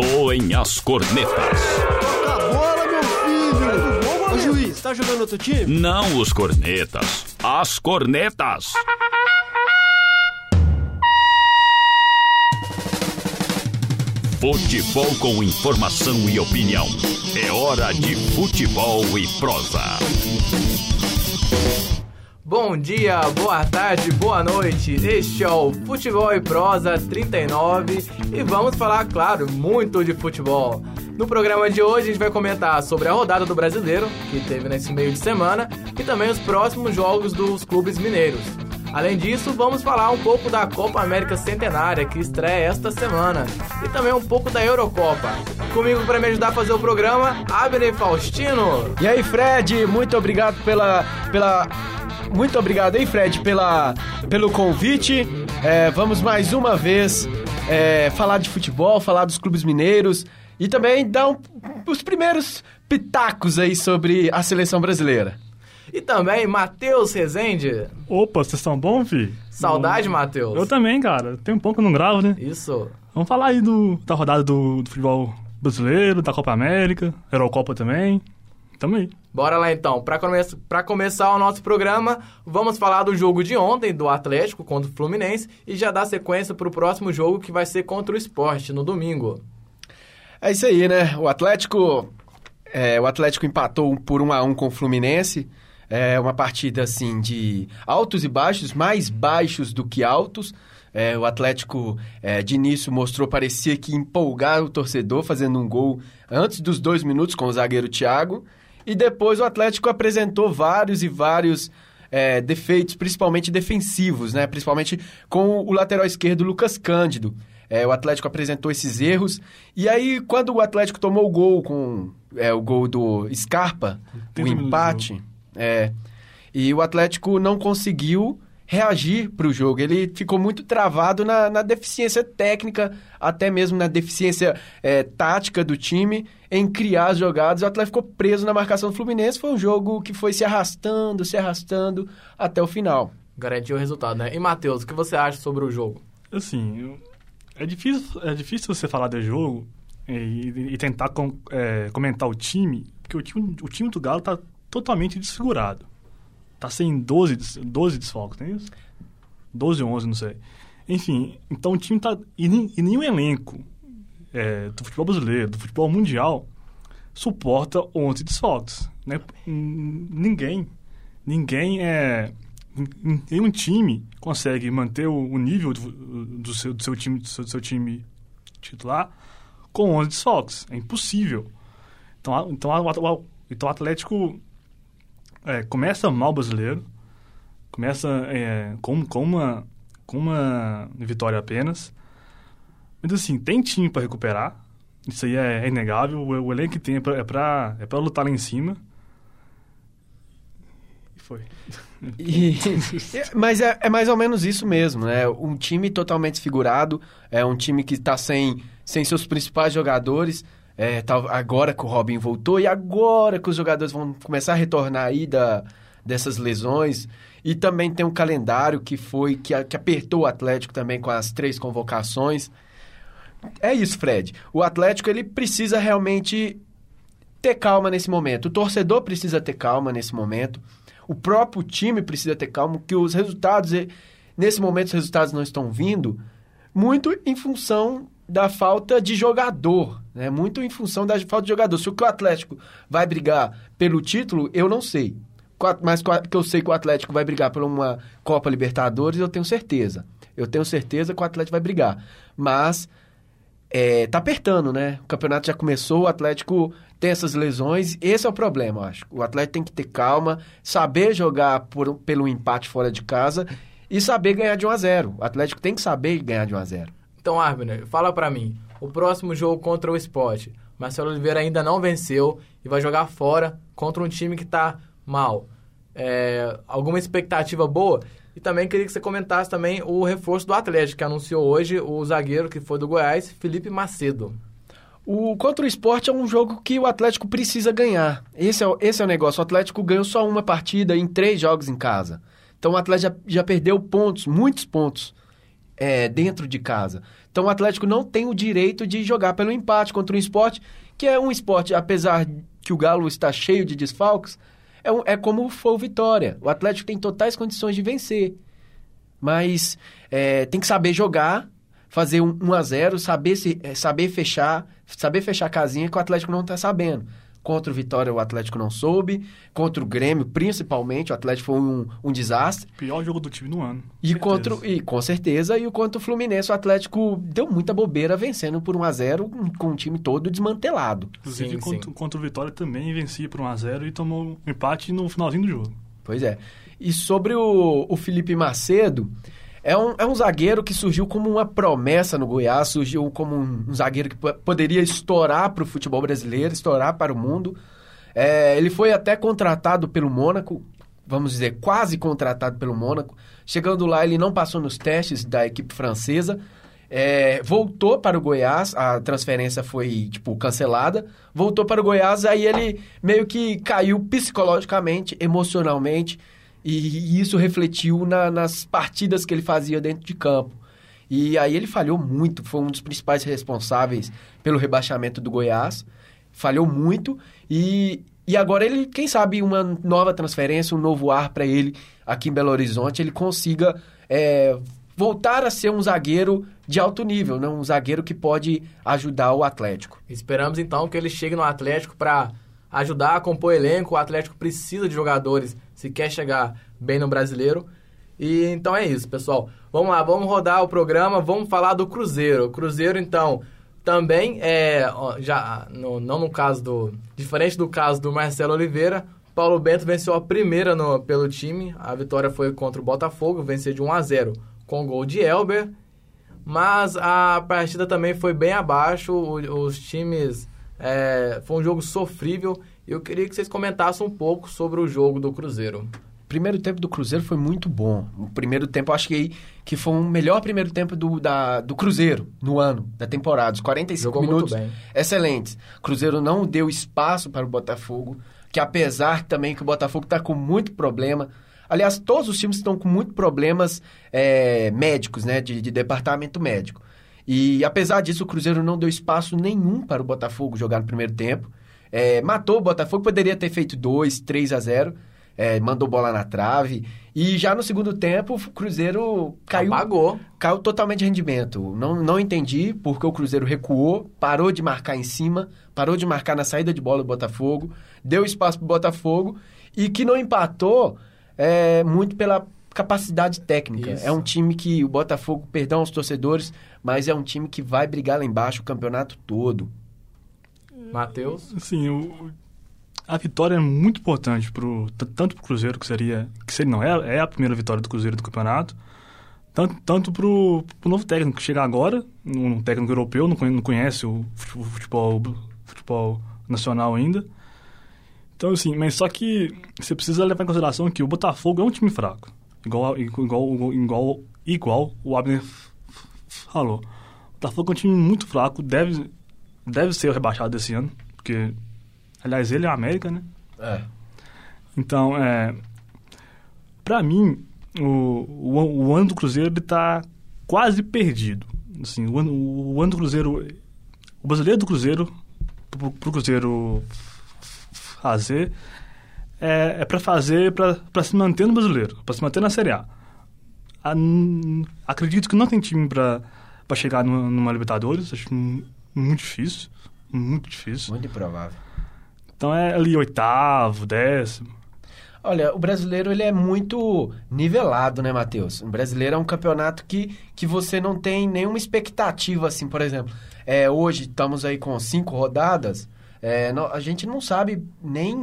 Soem as cornetas. Toca a bola, meu filho! Ô juiz, tá jogando outro time? Não os cornetas, as cornetas. Futebol com informação e opinião. É hora de futebol e prosa. Bom dia, boa tarde, boa noite. Este é o Futebol e Prosa 39 e vamos falar, claro, muito de futebol. No programa de hoje a gente vai comentar sobre a rodada do Brasileiro, que teve nesse meio de semana, e também os próximos jogos dos clubes mineiros. Além disso, vamos falar um pouco da Copa América Centenária, que estreia esta semana, e também um pouco da Eurocopa. Comigo para me ajudar a fazer o programa, Abner Faustino. E aí, Fred, muito obrigado pela. pela... Muito obrigado aí, Fred, pela, pelo convite. É, vamos mais uma vez é, falar de futebol, falar dos clubes mineiros e também dar um, os primeiros pitacos aí sobre a seleção brasileira. E também Matheus Rezende. Opa, vocês estão bom, fi? Saudade, Matheus. Eu também, cara. Tem um pouco que eu não gravo, né? Isso. Vamos falar aí do, da rodada do, do futebol brasileiro, da Copa América, Eurocopa também. Tamo aí. Bora lá então. Para come começar o nosso programa, vamos falar do jogo de ontem do Atlético contra o Fluminense e já dar sequência para o próximo jogo que vai ser contra o Esporte no domingo. É isso aí, né? O Atlético, é, o Atlético empatou por um a um com o Fluminense. É uma partida assim de altos e baixos, mais baixos do que altos. É, o Atlético é, de início mostrou, parecia que empolgar o torcedor, fazendo um gol antes dos dois minutos com o zagueiro Thiago. E depois o Atlético apresentou vários e vários é, defeitos, principalmente defensivos, né? Principalmente com o lateral esquerdo Lucas Cândido. É, o Atlético apresentou esses erros. E aí, quando o Atlético tomou o gol com é, o gol do Scarpa, o empate, é, e o Atlético não conseguiu reagir para o jogo. Ele ficou muito travado na, na, deficiência técnica, até mesmo na deficiência é, tática do time em criar as jogadas. O Atlético ficou preso na marcação do Fluminense. Foi um jogo que foi se arrastando, se arrastando até o final. Garantiu o resultado, né? E, Matheus, o que você acha sobre o jogo? Assim, é difícil, é difícil você falar de jogo e, e tentar com, é, comentar o time, porque o time, o time do Galo está totalmente desfigurado. Tá sem 12, 12 desfalques, não é isso? 12 ou 11, não sei. Enfim, então o time tá. E, nem, e nenhum elenco é, do futebol brasileiro, do futebol mundial, suporta 11 desfalques. Né? Ninguém. Ninguém é. Nenhum time consegue manter o, nível do, do, seu, do, seu time, do, seu, do seu time titular com 11 desfalques. É impossível. Então, então, o, então o Atlético é, começa mal brasileiro, começa é, com, com, uma, com uma vitória apenas. Mas assim, tem time para recuperar, isso aí é, é inegável. O, o, elenco que tem é para é pra lutar lá em cima. E foi. E, mas é, é, mais ou menos isso mesmo, né? Um time totalmente desfigurado, é um time que está sem, sem seus principais jogadores. É, tá, agora que o Robin voltou e agora que os jogadores vão começar a retornar aí da, dessas lesões. E também tem um calendário que foi que, que apertou o Atlético também com as três convocações. É isso, Fred. O Atlético ele precisa realmente ter calma nesse momento. O torcedor precisa ter calma nesse momento. O próprio time precisa ter calma, que os resultados, nesse momento, os resultados não estão vindo muito em função da falta de jogador, né? Muito em função da falta de jogador. Se o Atlético vai brigar pelo título, eu não sei. Mas que eu sei que o Atlético vai brigar por uma Copa Libertadores, eu tenho certeza. Eu tenho certeza que o Atlético vai brigar. Mas é, tá apertando, né? O campeonato já começou, o Atlético tem essas lesões. Esse é o problema, acho. O Atlético tem que ter calma, saber jogar por, pelo empate fora de casa e saber ganhar de 1 a 0 O Atlético tem que saber ganhar de 1 a 0 então, Arbner, fala para mim. O próximo jogo contra o Sport, Marcelo Oliveira ainda não venceu e vai jogar fora contra um time que tá mal. É, alguma expectativa boa? E também queria que você comentasse também o reforço do Atlético, que anunciou hoje o zagueiro que foi do Goiás, Felipe Macedo. O contra o esporte é um jogo que o Atlético precisa ganhar. Esse é, esse é o negócio. O Atlético ganhou só uma partida em três jogos em casa. Então o Atlético já, já perdeu pontos, muitos pontos é, dentro de casa. Então o Atlético não tem o direito de jogar pelo empate contra um esporte que é um esporte, apesar que o Galo está cheio de desfalques, é, é como foi o Vitória. O Atlético tem totais condições de vencer. Mas é, tem que saber jogar, fazer um 1 a 0 saber, se, é, saber fechar, saber fechar a casinha que o Atlético não está sabendo. Contra o Vitória, o Atlético não soube. Contra o Grêmio, principalmente, o Atlético foi um, um desastre. Pior jogo do time no ano. E, contra, e com certeza, e contra o Fluminense, o Atlético deu muita bobeira vencendo por 1 a 0 com o time todo desmantelado. Inclusive, Sim, contra, sim. contra o Vitória também vencia por 1 a 0 e tomou um empate no finalzinho do jogo. Pois é. E sobre o, o Felipe Macedo, é um, é um zagueiro que surgiu como uma promessa no Goiás, surgiu como um, um zagueiro que po- poderia estourar para o futebol brasileiro, estourar para o mundo. É, ele foi até contratado pelo Mônaco, vamos dizer, quase contratado pelo Mônaco. Chegando lá, ele não passou nos testes da equipe francesa. É, voltou para o Goiás, a transferência foi, tipo, cancelada. Voltou para o Goiás, aí ele meio que caiu psicologicamente, emocionalmente, e isso refletiu na- nas partidas que ele fazia dentro de campo. E aí ele falhou muito, foi um dos principais responsáveis pelo rebaixamento do Goiás. Falhou muito e, e agora ele, quem sabe, uma nova transferência, um novo ar para ele aqui em Belo Horizonte, ele consiga é, voltar a ser um zagueiro de alto nível, né? um zagueiro que pode ajudar o Atlético. Esperamos então que ele chegue no Atlético para ajudar a compor elenco. O Atlético precisa de jogadores se quer chegar bem no brasileiro. E então é isso, pessoal. Vamos lá, vamos rodar o programa, vamos falar do Cruzeiro. O Cruzeiro, então, também é. já no- Não no caso do. Diferente do caso do Marcelo Oliveira, Paulo Bento venceu a primeira no- pelo time. A vitória foi contra o Botafogo, venceu de 1 a 0 com gol de Elber. Mas a partida também foi bem abaixo, o- os times. É, foi um jogo sofrível. E eu queria que vocês comentassem um pouco sobre o jogo do Cruzeiro. O primeiro tempo do Cruzeiro foi muito bom. O primeiro tempo, eu acho que, que foi o melhor primeiro tempo do, da, do Cruzeiro no ano, da temporada. Os 45 Jogou minutos excelentes. Cruzeiro não deu espaço para o Botafogo, que apesar também que o Botafogo está com muito problema. Aliás, todos os times estão com muito problemas é, médicos, né? De, de departamento médico. E apesar disso, o Cruzeiro não deu espaço nenhum para o Botafogo jogar no primeiro tempo. É, matou o Botafogo, poderia ter feito 2, 3 a 0. é, mandou bola na trave. E já no segundo tempo, o Cruzeiro caiu, Apagou. caiu totalmente de rendimento. Não, não entendi porque o Cruzeiro recuou, parou de marcar em cima, parou de marcar na saída de bola do Botafogo, deu espaço para o Botafogo e que não empatou é, muito pela capacidade técnica. Isso. É um time que o Botafogo, perdão aos torcedores, mas é um time que vai brigar lá embaixo o campeonato todo. Matheus. Assim, o, a vitória é muito importante pro, tanto para o Cruzeiro, que seria. que seria, não, é, é a primeira vitória do Cruzeiro do campeonato, tanto, tanto para o novo técnico que chega agora, um técnico europeu, não conhe- não conhece o futebol, futebol nacional ainda. Então, assim, mas só que você precisa levar em consideração que o Botafogo é um time fraco. Igual, igual, igual, igual o Abner falou. O Botafogo é um time muito fraco, deve, deve ser rebaixado esse ano, porque, aliás, ele é a América, né? É. Então, é, para mim, o, o, o ano do Cruzeiro ele tá quase perdido. Assim, o, ano, o ano do Cruzeiro, o brasileiro do Cruzeiro, pro, pro Cruzeiro fazer, é, é para fazer, para se manter no brasileiro, para se manter na Série A. A- n- acredito que não tem time para chegar numa, numa Libertadores, acho mu- muito difícil, muito difícil. Muito improvável. Então é ali oitavo, décimo. Olha, o brasileiro ele é muito nivelado, né, Matheus? O brasileiro é um campeonato que, que você não tem nenhuma expectativa, assim, por exemplo. É, hoje estamos aí com cinco rodadas. É, nó- a gente não sabe nem,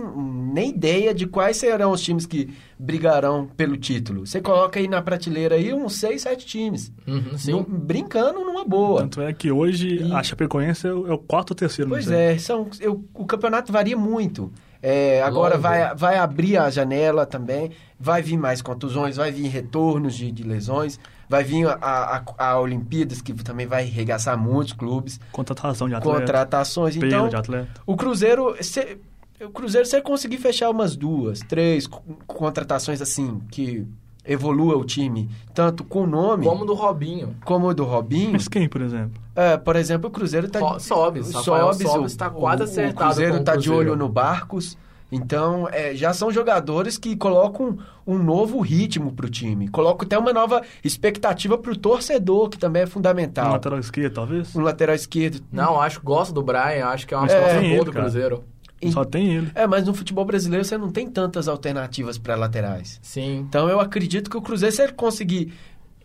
nem ideia de quais serão os times que brigarão pelo título. Você coloca aí na prateleira aí uns seis, sete times. Uhum, sim. Num- brincando numa boa. Tanto é que hoje E- a Chapecoense é o, é quarto ou terceiro. não Pois é, são, eu- o campeonato varia muito. É, agora vai, vai abrir a janela também, vai vir mais contusões, vai vir retornos de, de lesões, vai vir a, a, a Olimpíadas, que também vai regaçar muitos clubes, Contratação de atleta. contratações. Então, de atleta. o Cruzeiro, se, o Cruzeiro, você conseguir fechar umas duas, três co- contratações assim, que evolua o time, tanto com o nome Como do Robinho. como o do Robinho. Mas quem, por exemplo? É, por exemplo, o Cruzeiro tá Ro- Sobes, Sobes tá quase acertado O Cruzeiro com o tá de olho no Barcos. Então, é, já são jogadores que colocam um novo ritmo pro time. Colocam até uma nova expectativa pro torcedor, que também é Um fundamental. lateral esquerdo, talvez? Um lateral esquerdo. Não, acho que gosto do Brian, acho que é uma É, situação tem boa ele, do cara. Cruzeiro. E- Só tem ele. É, mas no futebol brasileiro você não tem tantas alternativas para laterais. Sim. Então eu acredito que o Cruzeiro, se ele conseguir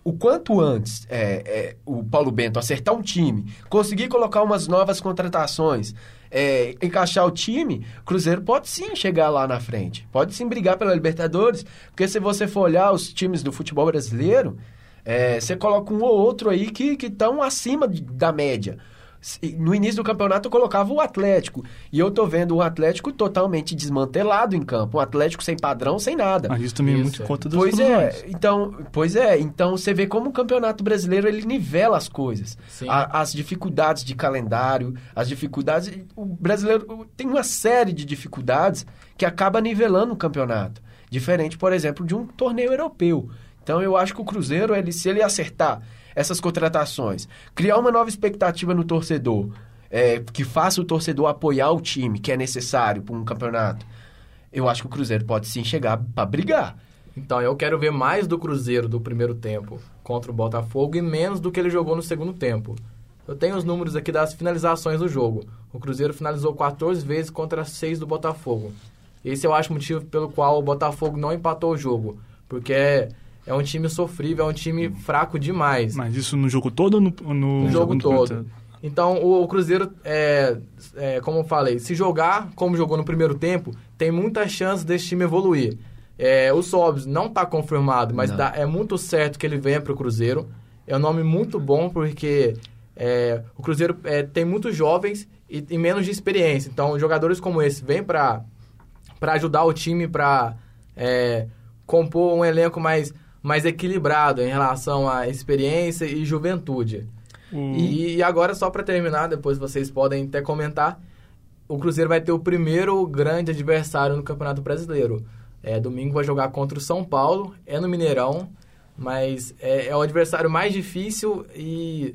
o quanto antes é, é, o Paulo Bento acertar um time, conseguir colocar umas novas contratações, é, encaixar o time, Cruzeiro pode sim chegar lá na frente. Pode sim brigar pela Libertadores, porque se você for olhar os times do futebol brasileiro, é, você coloca um ou outro aí que estão acima de- da média. No início do campeonato eu colocava o Atlético. E eu tô vendo o Atlético totalmente desmantelado em campo. Um Atlético sem padrão, sem nada. Mas isso também é Isso, muito é. conta dos Pois é, então, pois é, então você vê como o Campeonato Brasileiro ele nivela as coisas. A- as dificuldades de calendário, as dificuldades, o brasileiro tem uma série de dificuldades que acaba nivelando o campeonato, diferente, por exemplo, de um torneio europeu. Então eu acho que o Cruzeiro, ele se ele acertar essas contratações, criar uma nova expectativa no torcedor, é, que faça o torcedor apoiar o time que é necessário para um campeonato, eu acho que o Cruzeiro pode sim chegar para brigar. Então, eu quero ver mais do Cruzeiro do primeiro tempo contra o Botafogo e menos do que ele jogou no segundo tempo. Eu tenho os números aqui das finalizações do jogo. O Cruzeiro finalizou 14 vezes contra 6 do Botafogo. Esse eu acho o motivo pelo qual o Botafogo não empatou o jogo. Porque é, é um time sofrível, é um time fraco demais. Mas isso no jogo todo ou no, no, No jogo todo. Então, o, o Cruzeiro, é, é, como eu falei, se jogar como jogou no primeiro tempo, tem muita chance desse time evoluir. É, o Sobs não está confirmado, mas é muito certo que ele venha para o Cruzeiro. É um nome muito bom porque é, o Cruzeiro é, tem muitos jovens e, e menos de experiência. Então, jogadores como esse vêm para ajudar o time para compor um elenco mais, mais equilibrado em relação à experiência e juventude. O- E, e agora, só para terminar, depois vocês podem até comentar, o Cruzeiro vai ter o primeiro grande adversário no Campeonato Brasileiro. É, domingo vai jogar contra o São Paulo, é no Mineirão, mas é, é o adversário mais difícil e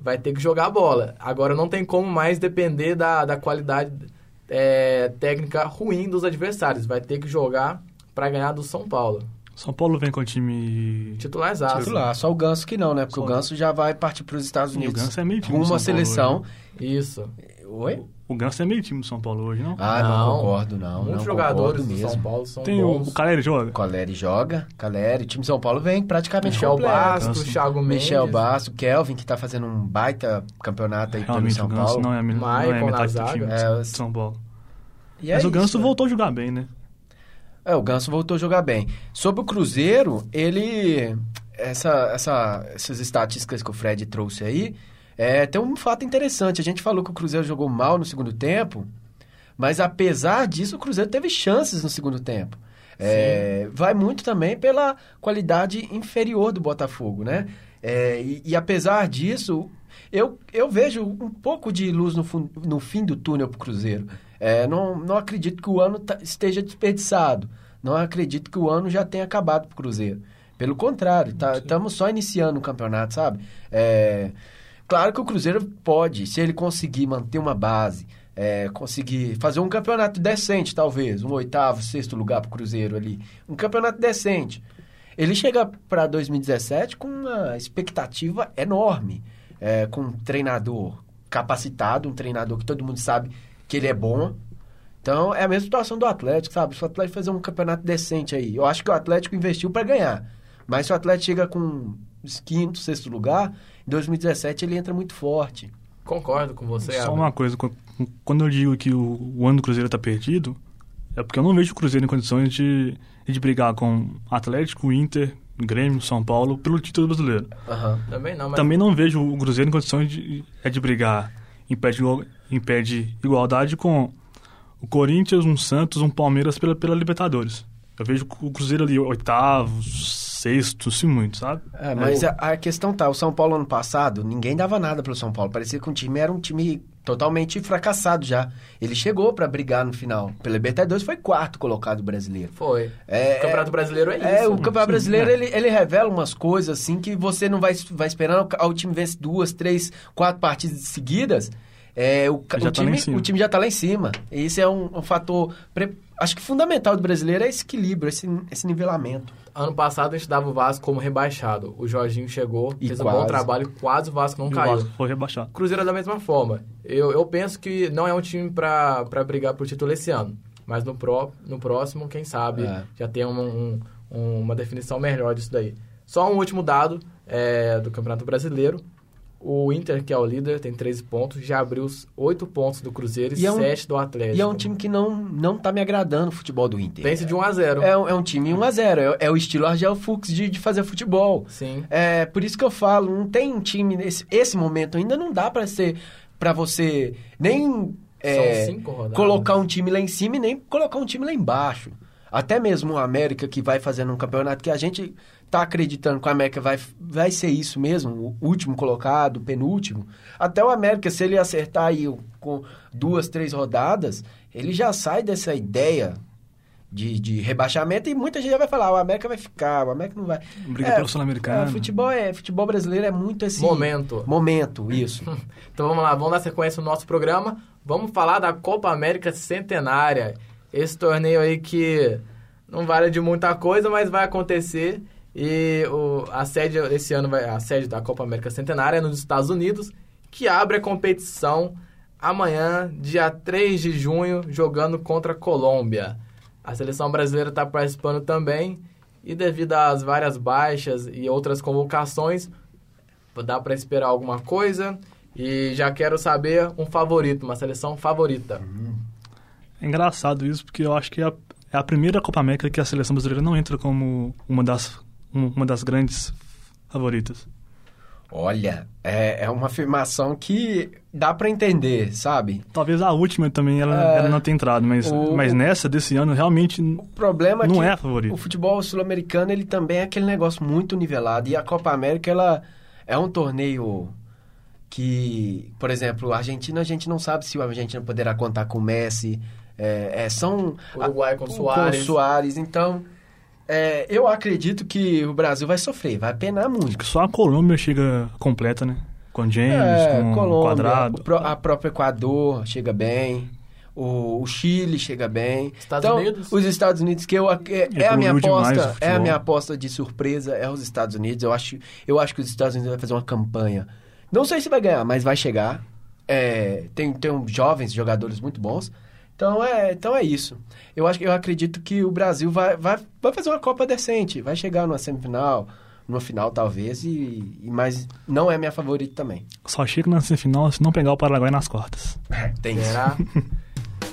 vai ter que jogar a bola. Agora não tem como mais depender da, da qualidade é, técnica ruim dos adversários. Vai ter que jogar para ganhar do São Paulo. São Paulo vem com o time. Titularzaço. Titular, só o Ganso que não, né? Porque Só o Ganso já vai partir para os Estados E o Unidos. Ganso é meio time rumo à São Paulo seleção. Isso. Oi? O Ganso é meio time do São Paulo hoje, não? Ah, não, concordo, não. Muitos não jogadores do mesmo. São Paulo são Tem o, bons. o Caleri joga? Coleri joga, Caleri, o time de São Paulo vem praticamente Michel completo. Ganso. Thiago Mendes. Michel Basso, Kelvin, que tá fazendo um baita campeonato aí pelo Realmente São o Ganso Paulo. não é, não é metade do time É, de São Paulo. E é Mas o Ganso isso, né? voltou a jogar bem, né? É, o Ganso voltou a jogar bem. Sobre o Cruzeiro, ele. Essa, essa, essas estatísticas que o Fred trouxe aí, é, tem um fato interessante. A gente falou que o Cruzeiro jogou mal no segundo tempo, mas apesar disso, o Cruzeiro teve chances no segundo tempo. É, vai muito também pela qualidade inferior do Botafogo, né? É, e, e apesar disso, eu, eu vejo um pouco de luz no, no fim do túnel para o Cruzeiro. É, não, não acredito que o ano tá- esteja desperdiçado. Não acredito que o ano já tenha acabado para o Cruzeiro. Pelo contrário, estamos só iniciando o campeonato, sabe? É, claro que o Cruzeiro pode, se ele conseguir manter uma base, é, conseguir fazer um campeonato decente, talvez, um oitavo, sexto lugar para o Cruzeiro ali. Um campeonato decente. Ele chega para 2017 com uma expectativa enorme, é, com um treinador capacitado, um treinador que todo mundo sabe que ele é bom. Então é a mesma situação do Atlético, sabe? Se o Atlético fazer um campeonato decente aí, eu acho que o Atlético investiu para ganhar. Mas se o Atlético chega com quinto, sexto lugar, em 2017 ele entra muito forte. Concordo com você, Só Abel. uma coisa, qu- quando eu digo que o, o ano do Cruzeiro tá perdido, é porque eu não vejo o Cruzeiro em condições de, de brigar com Atlético, Inter, Grêmio, São Paulo pelo título brasileiro. Aham. Também não, mas Também não vejo o Cruzeiro em condições de, é de brigar em pé de, em pé de igualdade com o Corinthians, um Santos, um Palmeiras pela, pela Libertadores. Eu vejo o Cruzeiro ali oitavo, sexto, se muito, sabe? É, mas a, a questão tá, o São Paulo ano passado, ninguém dava nada pelo São Paulo. Parecia que o time era um time totalmente fracassado já. Ele chegou pra brigar no final. Pela Libertadores foi quarto colocado brasileiro. Foi. É, o Campeonato Brasileiro é isso. É, o Campeonato Brasileiro, é. ele, ele revela umas coisas assim que você não vai, vai esperando. O time vence duas, três, quatro partidas seguidas. É, o, o tá time, o time já tá lá em cima. E Esse é um, um fator, pre- acho que fundamental do brasileiro é esse equilíbrio, esse, esse nivelamento. Ano passado a gente dava o Vasco como rebaixado. O Jorginho chegou, E fez um bom quase. trabalho, quase o Vasco não E o caiu. Vasco foi rebaixado. Cruzeiro é da mesma forma. Eu, eu penso que não é um time pra pra brigar por título esse ano. Mas no, pró, no próximo, quem sabe, É. já tem um- um- um- uma definição melhor disso daí. Só um último dado é, do Campeonato Brasileiro. O Inter, que é o líder, tem 13 pontos, já abriu os 8 pontos do Cruzeiro e, é um- 7 do Atlético. E é um time que não, não tá me agradando o futebol do Inter. Vence de 1 a 0 É, um- é um time 1x0. É, é o estilo Argel Fux de, de fazer futebol. Sim. É por isso que eu falo, não tem um time nesse esse momento ainda não dá pra ser para você nem é, colocar um time lá em cima e nem colocar um time lá embaixo. Até mesmo o América que vai fazendo um campeonato que a gente tá acreditando que o América vai, vai ser isso mesmo, o último colocado, o penúltimo. Até o América, se ele acertar aí com duas, três rodadas, ele já sai dessa ideia de, de rebaixamento e muita gente já vai falar, o América vai ficar, o América não vai. Briga É, pelo Sul-Americano. é, futebol, é, futebol brasileiro é muito esse... Momento. Momento, isso. Então vamos lá, vamos dar sequência no nosso programa. Vamos falar da Copa América Centenária. Esse torneio aí que não vale de muita coisa, mas vai acontecer. E o, a sede esse ano vai a sede da Copa América Centenária é nos Estados Unidos, que abre a competição amanhã, dia 3 de junho, jogando contra a Colômbia. A seleção brasileira está participando também e devido às várias baixas e outras convocações, dá para esperar alguma coisa. E já quero saber um favorito, uma seleção favorita. É engraçado isso, porque eu acho que é a, é a primeira Copa América que a seleção brasileira não entra como uma das, uma das grandes favoritas. Olha, é, é uma afirmação que dá pra entender, sabe? Talvez a última também ela, É. ela não tenha entrado, mas, O- mas nessa desse ano realmente O problema é não que é a favorita. o futebol sul-americano ele também é aquele negócio muito nivelado e a Copa América ela é um torneio que, por exemplo, a Argentina a gente não sabe se a Argentina poderá contar com o Messi, é, é, são Uruguai com Suárez. com Suárez, então é, eu acredito que o Brasil vai sofrer, vai penar muito. Só a Colômbia chega completa, né? Com James, É, com Colômbia, Quadrado. a própria Equador chega bem. O, o Chile chega bem. Estados então, Unidos? Os Estados Unidos, que eu, é, é a minha aposta, é a minha aposta de surpresa, é os Estados Unidos. Eu acho, eu acho que os Estados Unidos vai fazer uma campanha. Não sei se vai ganhar, mas vai chegar. É, tem, tem jovens jogadores muito bons. Então é, então é isso. Eu acho que eu acredito que o Brasil vai, vai, vai fazer uma Copa decente, vai chegar numa semifinal, numa final talvez, e, e- mas não é minha favorita também. Só chega na semifinal se não pegar o Paraguai nas quartas. Tem isso.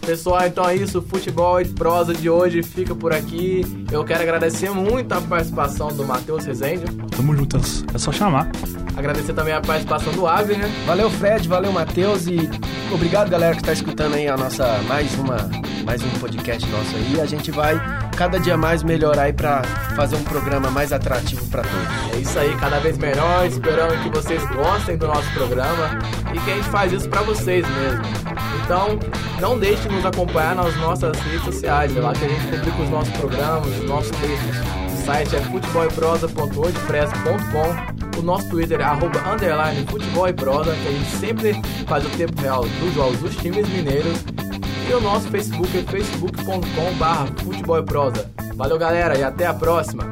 Pessoal, então é isso. O Futebol e prosa de hoje fica por aqui. Eu quero agradecer muito a participação do Matheus Rezende. Tamo junto, é só chamar. Agradecer também a participação do Abner. Valeu, Fred, valeu, Matheus e obrigado, galera, que está escutando aí a nossa mais uma mais um podcast nosso aí. A gente vai cada dia mais melhorar aí para fazer um programa mais atrativo para todos. É isso aí, cada vez melhor. Esperando que vocês gostem do nosso programa e que a gente faz isso pra vocês mesmo. Então, não deixe de nos acompanhar nas nossas redes sociais. É lá que a gente publica os nossos programas, os nossos textos. O site é futebolprosa.wordpress.com O nosso Twitter é arroba underline futebol e prosa, que a gente sempre faz o tempo real dos jogos dos times mineiros. E o nosso Facebook é facebook.com barra futebol e prosa. Valeu, galera, e até a próxima!